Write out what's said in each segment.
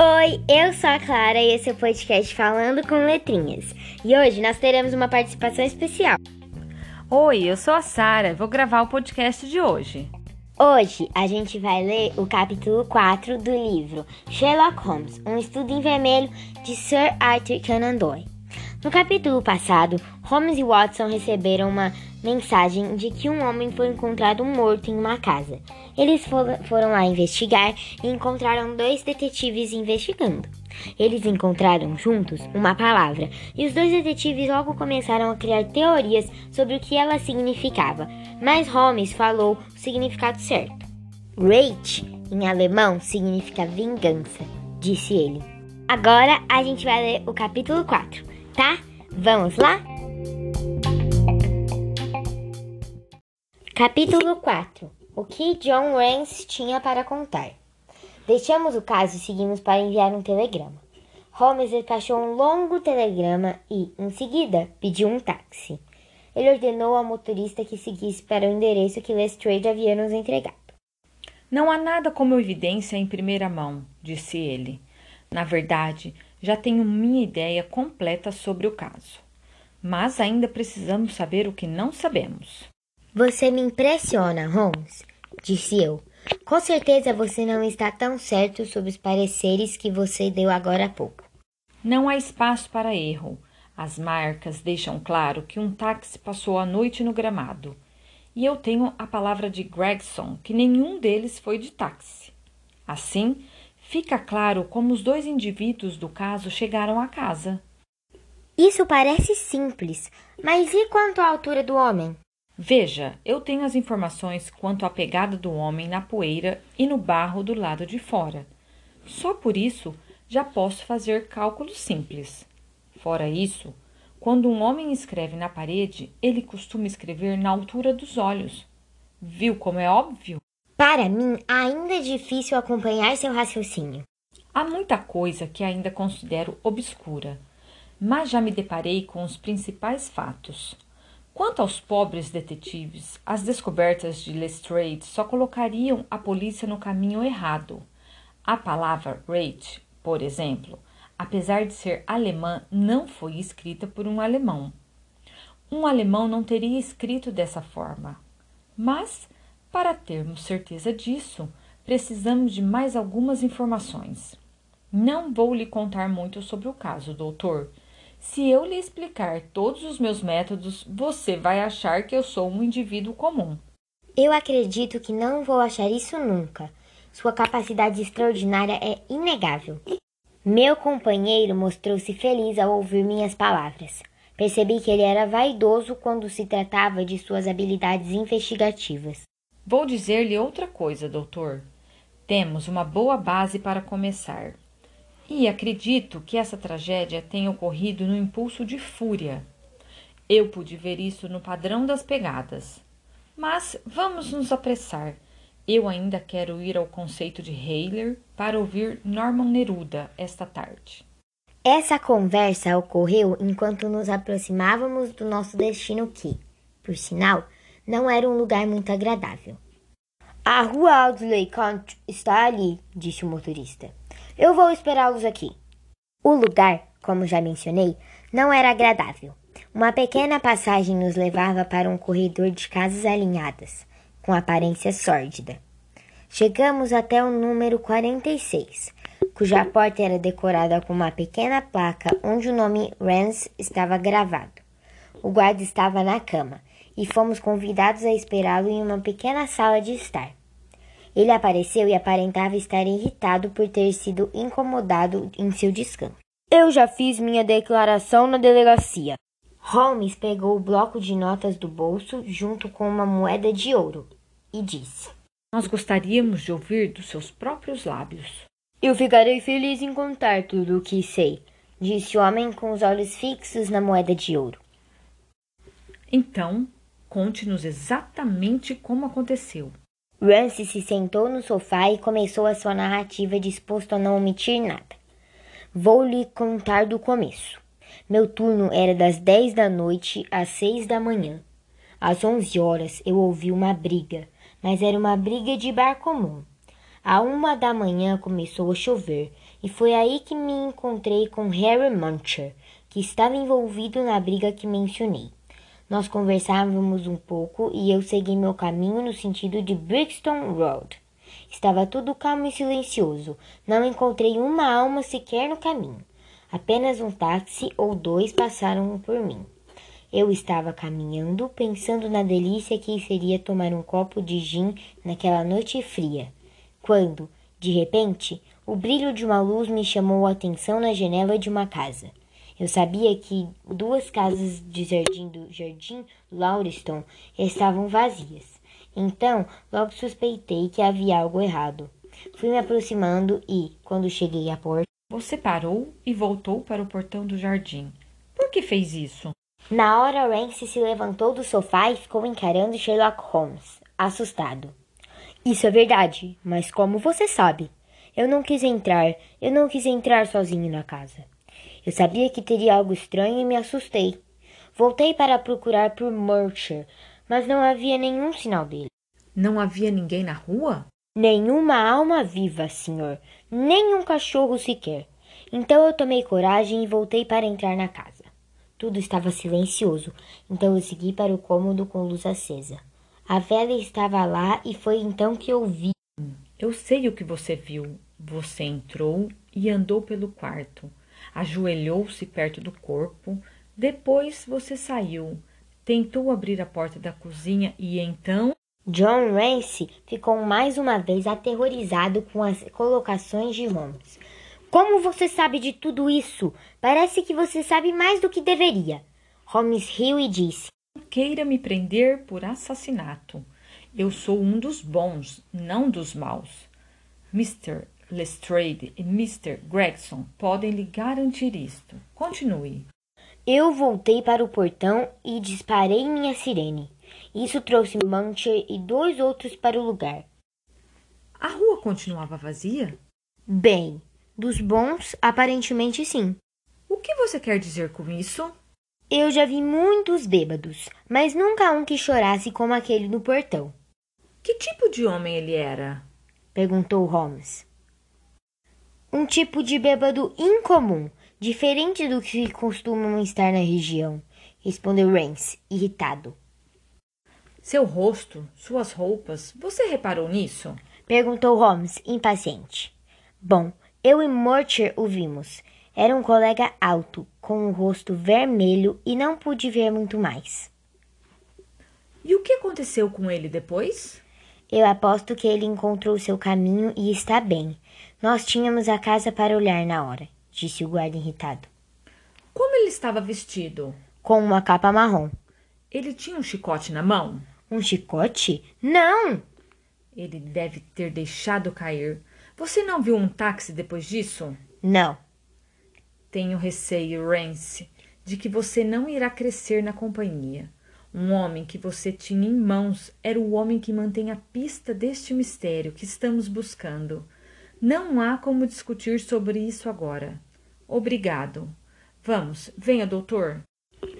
Oi, eu sou a Clara e esse é o podcast Falando com Letrinhas. E hoje nós teremos uma participação especial. Oi, eu sou a Sara, vou gravar o podcast de hoje. Hoje a gente vai ler o capítulo 4 do livro Sherlock Holmes, um estudo em vermelho de Sir Arthur Conan Doyle. No capítulo passado, Holmes e Watson receberam uma mensagem de que um homem foi encontrado morto em uma casa. Eles foram lá investigar e encontraram dois detetives investigando. Eles encontraram juntos uma palavra e os dois detetives logo começaram a criar teorias sobre o que ela significava, mas Holmes falou o significado certo. Rage, em alemão, significa vingança, disse ele. Agora a gente vai ler o capítulo 4, tá? Vamos lá? Capítulo 4 O que John Rance tinha para contar. Deixamos o caso e seguimos para enviar um telegrama. Holmes despachou um longo telegrama e, em seguida, pediu um táxi. Ele ordenou ao motorista que seguisse para o endereço que Lestrade havia nos entregado. Não há nada como evidência em primeira mão, disse ele. Na verdade, já tenho minha ideia completa sobre o caso. Mas ainda precisamos saber o que não sabemos. Você me impressiona, Holmes, disse eu. Com certeza você não está tão certo sobre os pareceres que você deu agora há pouco. Não há espaço para erro. As marcas deixam claro que um táxi passou a noite no gramado. E eu tenho a palavra de Gregson que nenhum deles foi de táxi. Assim, fica claro como os dois indivíduos do caso chegaram à casa. Isso parece simples, mas e quanto à altura do homem? Veja, eu tenho as informações quanto à pegada do homem na poeira e no barro do lado de fora. Só por isso já posso fazer cálculos simples. Fora isso, quando um homem escreve na parede, ele costuma escrever na altura dos olhos. Viu como é óbvio? Para mim, ainda é difícil acompanhar seu raciocínio. Há muita coisa que ainda considero obscura, mas já me deparei com os principais fatos. Quanto aos pobres detetives, as descobertas de Lestrade só colocariam a polícia no caminho errado. A palavra rate, por exemplo, apesar de ser alemã, não foi escrita por um alemão. Um alemão não teria escrito dessa forma. Mas, para termos certeza disso, precisamos de mais algumas informações. Não vou lhe contar muito sobre o caso, doutor se eu lhe explicar todos os meus métodos, você vai achar que eu sou um indivíduo comum. Eu acredito que não vou achar isso nunca. Sua capacidade extraordinária é inegável. Meu companheiro mostrou-se feliz ao ouvir minhas palavras. Percebi que ele era vaidoso quando se tratava de suas habilidades investigativas. Vou dizer-lhe outra coisa, doutor. Temos uma boa base para começar. E acredito que essa tragédia tenha ocorrido no impulso de fúria. Eu pude ver isso no padrão das pegadas. Mas vamos nos apressar. Eu ainda quero ir ao conceito de Heiler para ouvir Norman Neruda esta tarde. Essa conversa ocorreu enquanto nos aproximávamos do nosso destino que, por sinal, não era um lugar muito agradável. A rua Audley Count está ali, disse o motorista. Eu vou esperá-los aqui. O lugar, como já mencionei, não era agradável. Uma pequena passagem nos levava para um corredor de casas alinhadas, com aparência sórdida. Chegamos até o número 46, cuja porta era decorada com uma pequena placa onde o nome Rance estava gravado. O guarda estava na cama e fomos convidados a esperá-lo em uma pequena sala de estar. Ele apareceu e aparentava estar irritado por ter sido incomodado em seu descanso. Eu já fiz minha declaração na delegacia. Holmes pegou o bloco de notas do bolso junto com uma moeda de ouro e disse: Nós gostaríamos de ouvir dos seus próprios lábios. Eu ficarei feliz em contar tudo o que sei, disse o homem com os olhos fixos na moeda de ouro. Então, conte-nos exatamente como aconteceu. Rance se sentou no sofá e começou a sua narrativa disposto a não omitir nada. Vou lhe contar do começo. Meu turno era das dez da noite às seis da manhã. Às onze horas eu ouvi uma briga mas era uma briga de bar comum. A uma da manhã começou a chover, e foi aí que me encontrei com Harry Muncher, que estava envolvido na briga que mencionei. Nós conversávamos um pouco e eu segui meu caminho no sentido de Brixton Road. Estava tudo calmo e silencioso. Não encontrei uma alma sequer no caminho. Apenas um táxi ou dois passaram por mim. Eu estava caminhando, pensando na delícia que seria tomar um copo de gin naquela noite fria, quando, de repente, o brilho de uma luz me chamou a atenção na janela de uma casa. Eu sabia que duas casas de jardim do Jardim Lauriston estavam vazias. Então, logo suspeitei que havia algo errado. Fui me aproximando e, quando cheguei à porta, você parou e voltou para o portão do jardim. Por que fez isso? Na hora, Rance se levantou do sofá e ficou encarando Sherlock Holmes, assustado. Isso é verdade, mas como você sabe? Eu não quis entrar, eu não quis entrar sozinho na casa. Eu sabia que teria algo estranho e me assustei. Voltei para procurar por Murcher, mas não havia nenhum sinal dele. Não havia ninguém na rua? Nenhuma alma viva, senhor, nem um cachorro sequer. Então eu tomei coragem e voltei para entrar na casa. Tudo estava silencioso, então eu segui para o cômodo com luz acesa. A vela estava lá e foi então que eu vi. Eu sei o que você viu. Você entrou e andou pelo quarto ajoelhou-se perto do corpo. Depois você saiu, tentou abrir a porta da cozinha e então. John Rance ficou mais uma vez aterrorizado com as colocações de Holmes. Como você sabe de tudo isso? Parece que você sabe mais do que deveria. Holmes riu e disse: Queira me prender por assassinato. Eu sou um dos bons, não dos maus. Mr. Lestrade e Mr. Gregson podem lhe garantir isto. Continue. Eu voltei para o portão e disparei minha sirene. Isso trouxe Muncher e dois outros para o lugar. A rua continuava vazia? Bem, dos bons, aparentemente sim. O que você quer dizer com isso? Eu já vi muitos bêbados, mas nunca um que chorasse como aquele no portão. Que tipo de homem ele era? perguntou Holmes. Um tipo de bêbado incomum, diferente do que costumam estar na região, respondeu Rance, irritado. Seu rosto, suas roupas, você reparou nisso? Perguntou Holmes, impaciente. Bom, eu e Mortimer o vimos. Era um colega alto, com o rosto vermelho e não pude ver muito mais. E o que aconteceu com ele depois? Eu aposto que ele encontrou seu caminho e está bem. Nós tínhamos a casa para olhar na hora, disse o guarda irritado. Como ele estava vestido? Com uma capa marrom. Ele tinha um chicote na mão? Um chicote? Não! Ele deve ter deixado cair. Você não viu um táxi depois disso? Não. Tenho receio, Rance, de que você não irá crescer na companhia. Um homem que você tinha em mãos era o homem que mantém a pista deste mistério que estamos buscando. Não há como discutir sobre isso agora. Obrigado. Vamos, venha, doutor.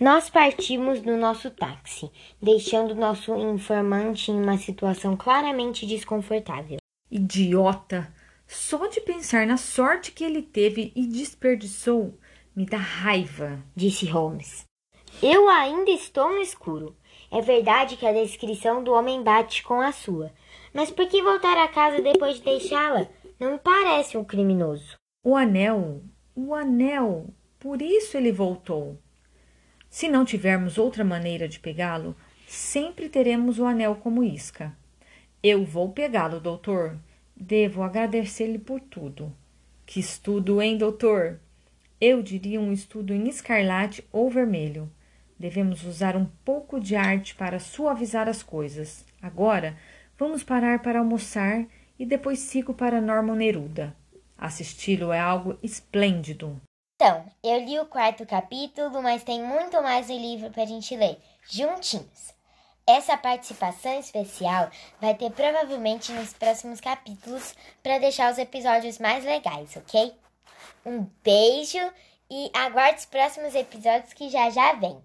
Nós partimos no nosso táxi, deixando nosso informante em uma situação claramente desconfortável. Idiota! Só de pensar na sorte que ele teve e desperdiçou me dá raiva, disse Holmes. Eu ainda estou no escuro. É verdade que a descrição do homem bate com a sua. Mas por que voltar a casa depois de deixá-la? Não parece um criminoso. O anel, o anel, por isso ele voltou. Se não tivermos outra maneira de pegá-lo, sempre teremos o anel como isca. Eu vou pegá-lo, doutor. Devo agradecer-lhe por tudo. Que estudo, hein, doutor? Eu diria um estudo em escarlate ou vermelho. Devemos usar um pouco de arte para suavizar as coisas. Agora, vamos parar para almoçar e depois sigo para Norman Neruda. Assisti-lo é algo esplêndido. Então, eu li o quarto capítulo, mas tem muito mais do livro para a gente ler, juntinhos. Essa participação especial vai ter provavelmente nos próximos capítulos para deixar os episódios mais legais, ok? Um beijo e aguarde os próximos episódios que já já vem.